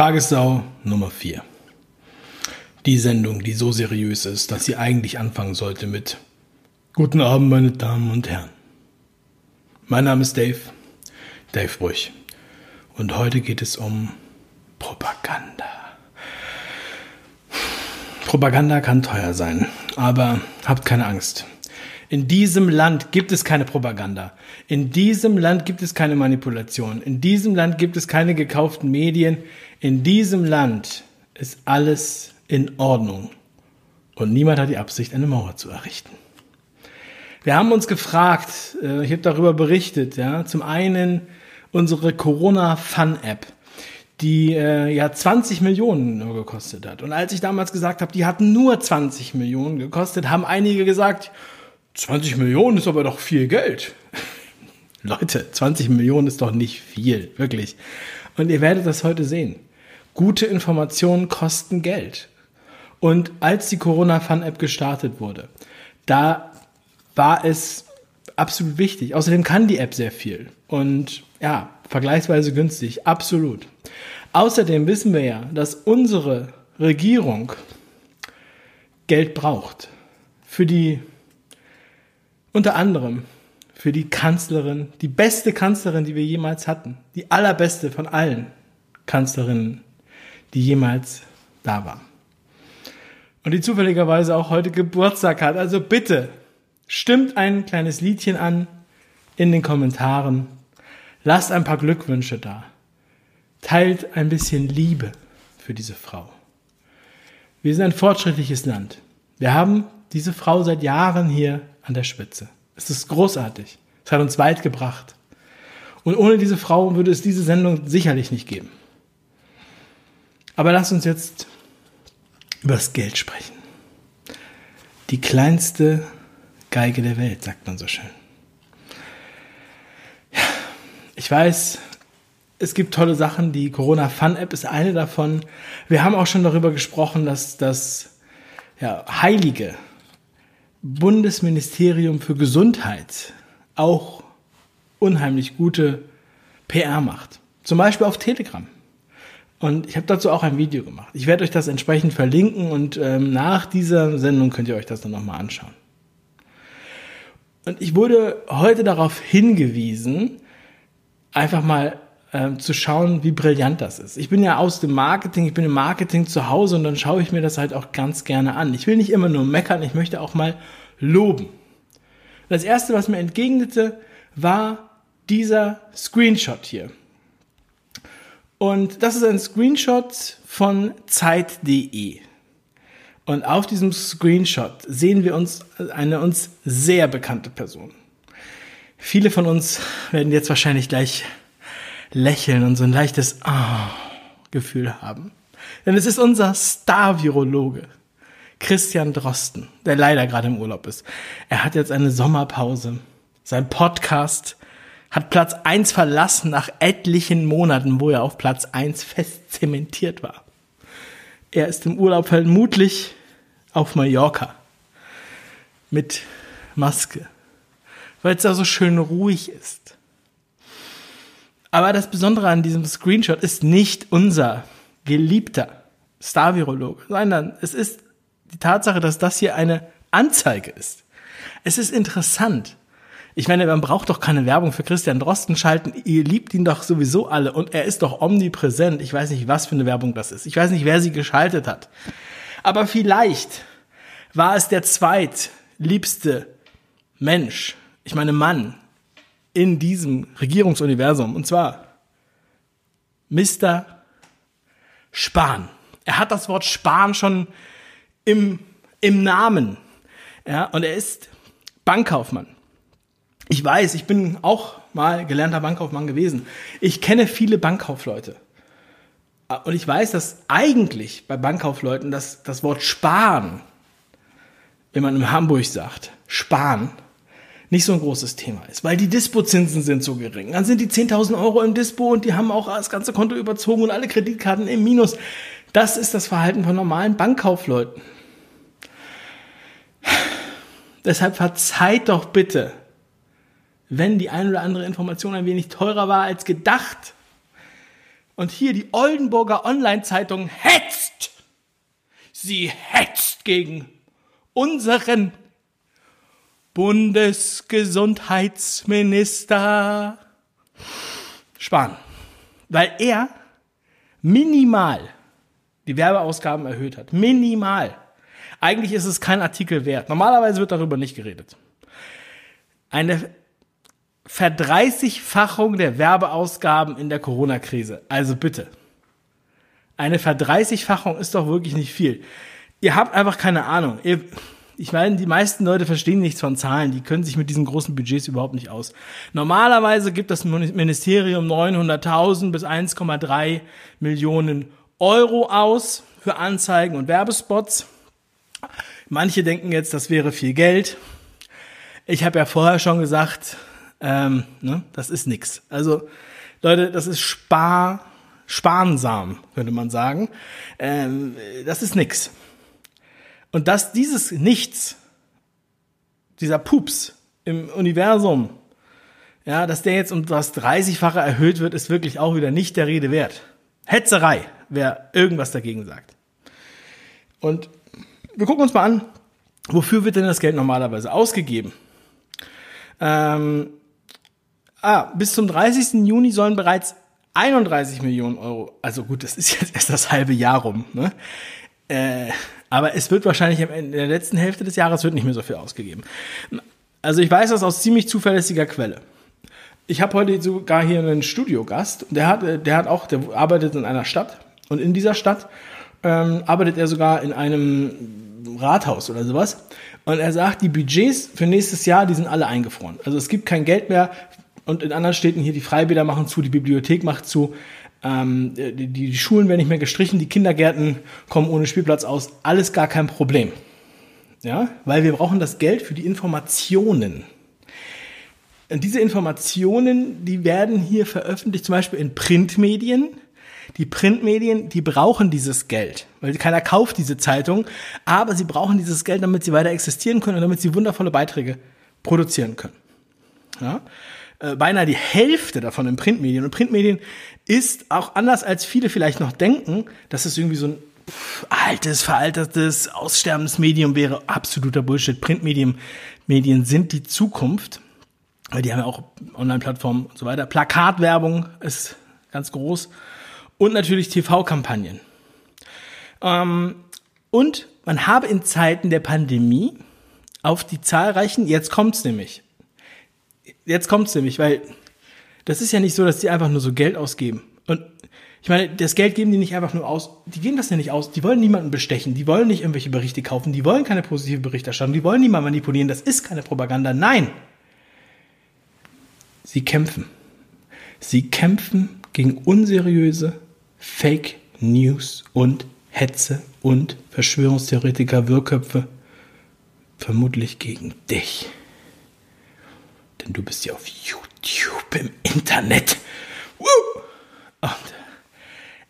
Tagessau Nummer 4. Die Sendung, die so seriös ist, dass sie eigentlich anfangen sollte mit Guten Abend, meine Damen und Herren. Mein Name ist Dave, Dave Brüch. Und heute geht es um Propaganda. Propaganda kann teuer sein, aber habt keine Angst. In diesem Land gibt es keine Propaganda. In diesem Land gibt es keine Manipulation. In diesem Land gibt es keine gekauften Medien. In diesem Land ist alles in Ordnung. Und niemand hat die Absicht, eine Mauer zu errichten. Wir haben uns gefragt, äh, ich habe darüber berichtet, ja, zum einen unsere Corona-Fun-App, die äh, ja 20 Millionen nur gekostet hat. Und als ich damals gesagt habe, die hat nur 20 Millionen gekostet, haben einige gesagt, 20 Millionen ist aber doch viel Geld. Leute, 20 Millionen ist doch nicht viel, wirklich. Und ihr werdet das heute sehen. Gute Informationen kosten Geld. Und als die Corona Fun App gestartet wurde, da war es absolut wichtig. Außerdem kann die App sehr viel. Und ja, vergleichsweise günstig. Absolut. Außerdem wissen wir ja, dass unsere Regierung Geld braucht. Für die unter anderem für die Kanzlerin, die beste Kanzlerin, die wir jemals hatten, die allerbeste von allen Kanzlerinnen, die jemals da war. Und die zufälligerweise auch heute Geburtstag hat. Also bitte, stimmt ein kleines Liedchen an in den Kommentaren. Lasst ein paar Glückwünsche da. Teilt ein bisschen Liebe für diese Frau. Wir sind ein fortschrittliches Land. Wir haben diese Frau seit Jahren hier an der Spitze. Es ist großartig. Es hat uns weit gebracht. Und ohne diese Frau würde es diese Sendung sicherlich nicht geben. Aber lass uns jetzt über das Geld sprechen. Die kleinste Geige der Welt, sagt man so schön. Ja, ich weiß, es gibt tolle Sachen. Die Corona Fun App ist eine davon. Wir haben auch schon darüber gesprochen, dass das ja, Heilige Bundesministerium für Gesundheit auch unheimlich gute PR macht. Zum Beispiel auf Telegram. Und ich habe dazu auch ein Video gemacht. Ich werde euch das entsprechend verlinken und ähm, nach dieser Sendung könnt ihr euch das dann nochmal anschauen. Und ich wurde heute darauf hingewiesen, einfach mal ähm, zu schauen, wie brillant das ist. Ich bin ja aus dem Marketing, ich bin im Marketing zu Hause und dann schaue ich mir das halt auch ganz gerne an. Ich will nicht immer nur meckern, ich möchte auch mal loben. Das erste, was mir entgegnete, war dieser Screenshot hier. Und das ist ein Screenshot von Zeit.de. Und auf diesem Screenshot sehen wir uns eine uns sehr bekannte Person. Viele von uns werden jetzt wahrscheinlich gleich lächeln und so ein leichtes oh Gefühl haben. Denn es ist unser Star-Virologe, Christian Drosten, der leider gerade im Urlaub ist. Er hat jetzt eine Sommerpause. Sein Podcast hat Platz eins verlassen nach etlichen Monaten, wo er auf Platz eins fest zementiert war. Er ist im Urlaub vermutlich auf Mallorca mit Maske, weil es da so schön ruhig ist. Aber das Besondere an diesem Screenshot ist nicht unser geliebter Star-Virologe, sondern es ist die Tatsache, dass das hier eine Anzeige ist. Es ist interessant. Ich meine, man braucht doch keine Werbung für Christian Drosten schalten. Ihr liebt ihn doch sowieso alle und er ist doch omnipräsent. Ich weiß nicht, was für eine Werbung das ist. Ich weiß nicht, wer sie geschaltet hat. Aber vielleicht war es der zweitliebste Mensch, ich meine Mann, in diesem Regierungsuniversum. Und zwar Mr. Spahn. Er hat das Wort Spahn schon im, im Namen. Ja, und er ist Bankkaufmann. Ich weiß, ich bin auch mal gelernter Bankkaufmann gewesen. Ich kenne viele Bankkaufleute. Und ich weiß, dass eigentlich bei Bankkaufleuten das, das Wort sparen, wenn man in Hamburg sagt, sparen, nicht so ein großes Thema ist, weil die Dispozinsen sind so gering. Dann sind die 10.000 Euro im Dispo und die haben auch das ganze Konto überzogen und alle Kreditkarten im Minus. Das ist das Verhalten von normalen Bankkaufleuten. Deshalb verzeiht doch bitte, wenn die ein oder andere Information ein wenig teurer war als gedacht. Und hier die Oldenburger Online-Zeitung hetzt. Sie hetzt gegen unseren Bundesgesundheitsminister Spahn. Weil er minimal die Werbeausgaben erhöht hat. Minimal. Eigentlich ist es kein Artikel wert. Normalerweise wird darüber nicht geredet. Eine Verdreißigfachung der Werbeausgaben in der Corona-Krise. Also bitte. Eine Verdreißigfachung ist doch wirklich nicht viel. Ihr habt einfach keine Ahnung. Ihr, ich meine, die meisten Leute verstehen nichts von Zahlen. Die können sich mit diesen großen Budgets überhaupt nicht aus. Normalerweise gibt das Ministerium 900.000 bis 1,3 Millionen Euro aus für Anzeigen und Werbespots. Manche denken jetzt, das wäre viel Geld. Ich habe ja vorher schon gesagt, ähm, ne, das ist nix. Also Leute, das ist spar, sparsam, könnte man sagen. Ähm, das ist nix. Und dass dieses Nichts, dieser Pups im Universum, ja, dass der jetzt um das 30-fache erhöht wird, ist wirklich auch wieder nicht der Rede wert. Hetzerei, wer irgendwas dagegen sagt. Und wir gucken uns mal an, wofür wird denn das Geld normalerweise ausgegeben? Ähm, ah, bis zum 30. Juni sollen bereits 31 Millionen Euro, also gut, das ist jetzt erst das halbe Jahr rum, ne? Äh, aber es wird wahrscheinlich in der letzten Hälfte des Jahres wird nicht mehr so viel ausgegeben. Also ich weiß das aus ziemlich zuverlässiger Quelle. Ich habe heute sogar hier einen Studiogast, der hat, der hat auch, der arbeitet in einer Stadt und in dieser Stadt ähm, arbeitet er sogar in einem Rathaus oder sowas. Und er sagt, die Budgets für nächstes Jahr, die sind alle eingefroren. Also es gibt kein Geld mehr. Und in anderen Städten hier, die Freibäder machen zu, die Bibliothek macht zu, ähm, die, die Schulen werden nicht mehr gestrichen, die Kindergärten kommen ohne Spielplatz aus. Alles gar kein Problem. Ja, weil wir brauchen das Geld für die Informationen. Und diese Informationen, die werden hier veröffentlicht, zum Beispiel in Printmedien. Die Printmedien, die brauchen dieses Geld, weil keiner kauft diese Zeitung, aber sie brauchen dieses Geld, damit sie weiter existieren können und damit sie wundervolle Beiträge produzieren können. Ja? Äh, beinahe die Hälfte davon in Printmedien. Und Printmedien ist auch anders als viele vielleicht noch denken, dass es irgendwie so ein altes, veraltetes, aussterbendes Medium wäre. Absoluter Bullshit. Printmedien Medien sind die Zukunft. Weil die haben ja auch Online-Plattformen und so weiter. Plakatwerbung ist ganz groß. Und natürlich TV-Kampagnen. Ähm, und man habe in Zeiten der Pandemie auf die zahlreichen, jetzt kommt's nämlich, jetzt kommt's nämlich, weil das ist ja nicht so, dass die einfach nur so Geld ausgeben. Und ich meine, das Geld geben die nicht einfach nur aus, die geben das ja nicht aus, die wollen niemanden bestechen, die wollen nicht irgendwelche Berichte kaufen, die wollen keine positive Berichterstattung, die wollen niemanden manipulieren, das ist keine Propaganda, nein. Sie kämpfen. Sie kämpfen gegen unseriöse Fake News und Hetze und Verschwörungstheoretiker, Wirrköpfe, vermutlich gegen dich. Denn du bist ja auf YouTube im Internet. Und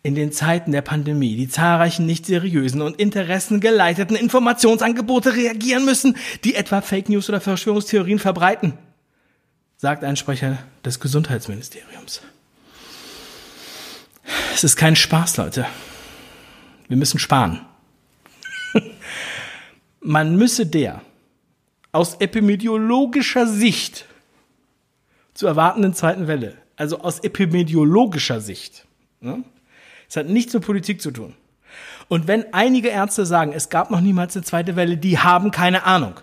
in den Zeiten der Pandemie die zahlreichen nicht seriösen und interessengeleiteten Informationsangebote reagieren müssen, die etwa Fake News oder Verschwörungstheorien verbreiten, sagt ein Sprecher des Gesundheitsministeriums. Es ist kein Spaß, Leute. Wir müssen sparen. Man müsse der aus epidemiologischer Sicht zu erwartenden zweiten Welle, also aus epidemiologischer Sicht, ne? es hat nichts mit Politik zu tun. Und wenn einige Ärzte sagen, es gab noch niemals eine zweite Welle, die haben keine Ahnung.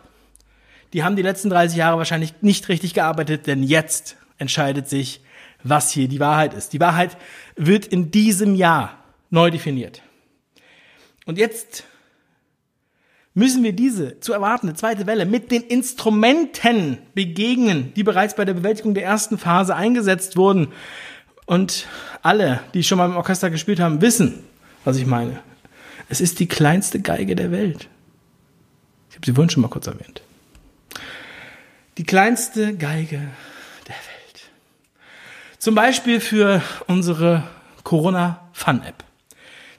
Die haben die letzten 30 Jahre wahrscheinlich nicht richtig gearbeitet, denn jetzt entscheidet sich, was hier die Wahrheit ist. Die Wahrheit wird in diesem Jahr neu definiert. Und jetzt müssen wir diese zu erwartende zweite Welle mit den Instrumenten begegnen, die bereits bei der Bewältigung der ersten Phase eingesetzt wurden. Und alle, die schon mal im Orchester gespielt haben, wissen, was ich meine. Es ist die kleinste Geige der Welt. Ich habe sie vorhin schon mal kurz erwähnt. Die kleinste Geige zum Beispiel für unsere Corona Fun App.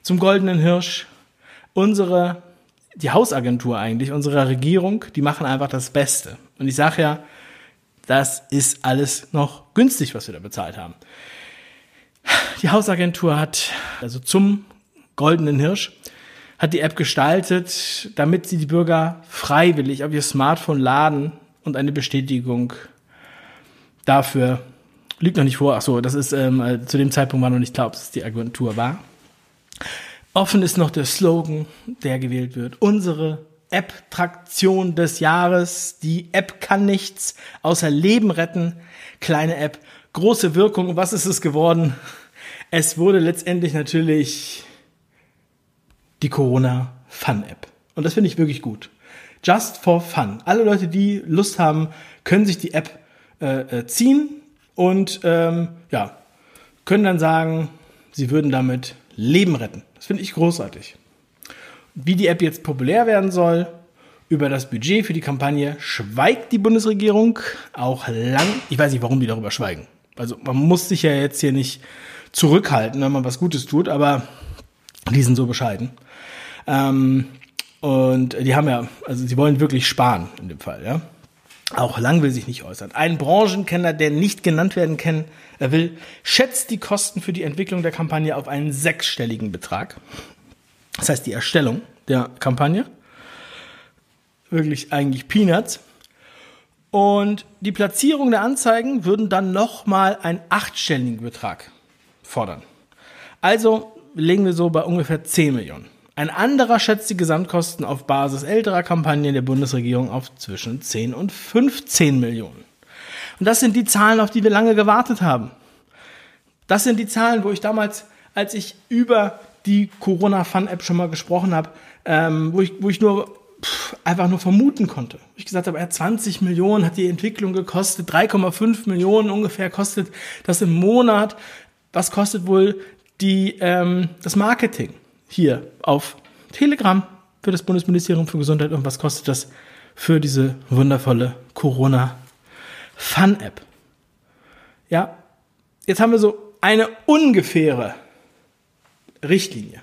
Zum Goldenen Hirsch. Unsere, die Hausagentur eigentlich, unsere Regierung, die machen einfach das Beste. Und ich sage ja, das ist alles noch günstig, was wir da bezahlt haben. Die Hausagentur hat, also zum goldenen Hirsch, hat die App gestaltet, damit sie die Bürger freiwillig auf ihr Smartphone laden und eine Bestätigung dafür liegt noch nicht vor. Ach so, das ist ähm, äh, zu dem Zeitpunkt war noch nicht klar, ob es die Agentur war. Offen ist noch der Slogan, der gewählt wird. Unsere App-Traktion des Jahres. Die App kann nichts außer Leben retten. Kleine App, große Wirkung. Was ist es geworden? Es wurde letztendlich natürlich die Corona Fun App. Und das finde ich wirklich gut. Just for fun. Alle Leute, die Lust haben, können sich die App äh, äh, ziehen und ähm, ja, können dann sagen, sie würden damit Leben retten. Das finde ich großartig. Wie die App jetzt populär werden soll, über das Budget für die Kampagne schweigt die Bundesregierung auch lang. Ich weiß nicht, warum die darüber schweigen. Also man muss sich ja jetzt hier nicht zurückhalten, wenn man was Gutes tut, aber die sind so bescheiden. Ähm, und die haben ja, also sie wollen wirklich sparen in dem Fall, ja. Auch Lang will sich nicht äußern. Ein Branchenkenner, der nicht genannt werden kann, er will, schätzt die Kosten für die Entwicklung der Kampagne auf einen sechsstelligen Betrag. Das heißt, die Erstellung der Kampagne. Wirklich eigentlich Peanuts. Und die Platzierung der Anzeigen würden dann nochmal einen achtstelligen Betrag fordern. Also legen wir so bei ungefähr 10 Millionen. Ein anderer schätzt die Gesamtkosten auf Basis älterer Kampagnen der Bundesregierung auf zwischen 10 und 15 Millionen. Und das sind die Zahlen, auf die wir lange gewartet haben. Das sind die Zahlen, wo ich damals, als ich über die Corona-Fun-App schon mal gesprochen habe, ähm, wo, ich, wo ich nur pff, einfach nur vermuten konnte. Ich gesagt habe, ja, 20 Millionen hat die Entwicklung gekostet, 3,5 Millionen ungefähr kostet das im Monat. Was kostet wohl die, ähm, das Marketing? Hier auf Telegram für das Bundesministerium für Gesundheit und was kostet das für diese wundervolle Corona Fun App. Ja, jetzt haben wir so eine ungefähre Richtlinie.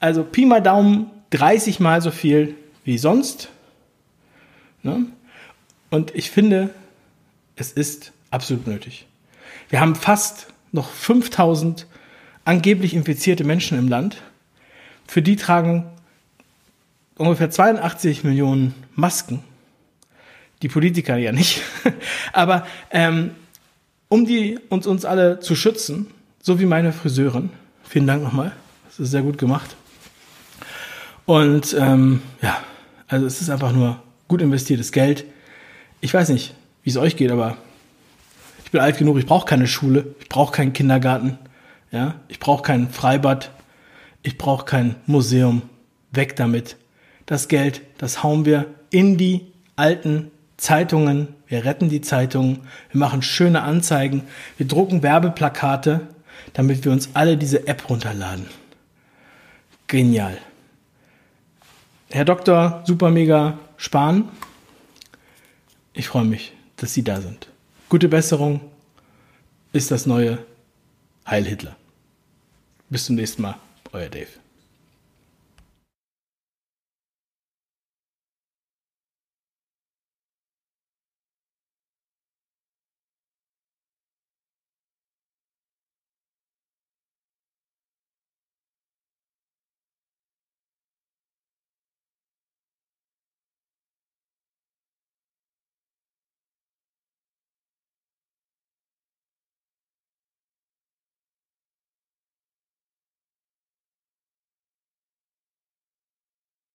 Also Pi mal Daumen 30 mal so viel wie sonst. Ne? Und ich finde, es ist absolut nötig. Wir haben fast noch 5000 angeblich infizierte Menschen im Land. Für die tragen ungefähr 82 Millionen Masken. Die Politiker ja nicht. Aber ähm, um die uns, uns alle zu schützen, so wie meine Friseurin, vielen Dank nochmal, das ist sehr gut gemacht. Und ähm, ja, also es ist einfach nur gut investiertes Geld. Ich weiß nicht, wie es euch geht, aber ich bin alt genug, ich brauche keine Schule, ich brauche keinen Kindergarten. Ja, ich brauche kein Freibad, ich brauche kein Museum. Weg damit. Das Geld, das hauen wir in die alten Zeitungen. Wir retten die Zeitungen. Wir machen schöne Anzeigen. Wir drucken Werbeplakate, damit wir uns alle diese App runterladen. Genial. Herr Dr. Super Mega Spahn, ich freue mich, dass Sie da sind. Gute Besserung ist das neue Heil Hitler. Bis zum nächsten Mal, euer Dave.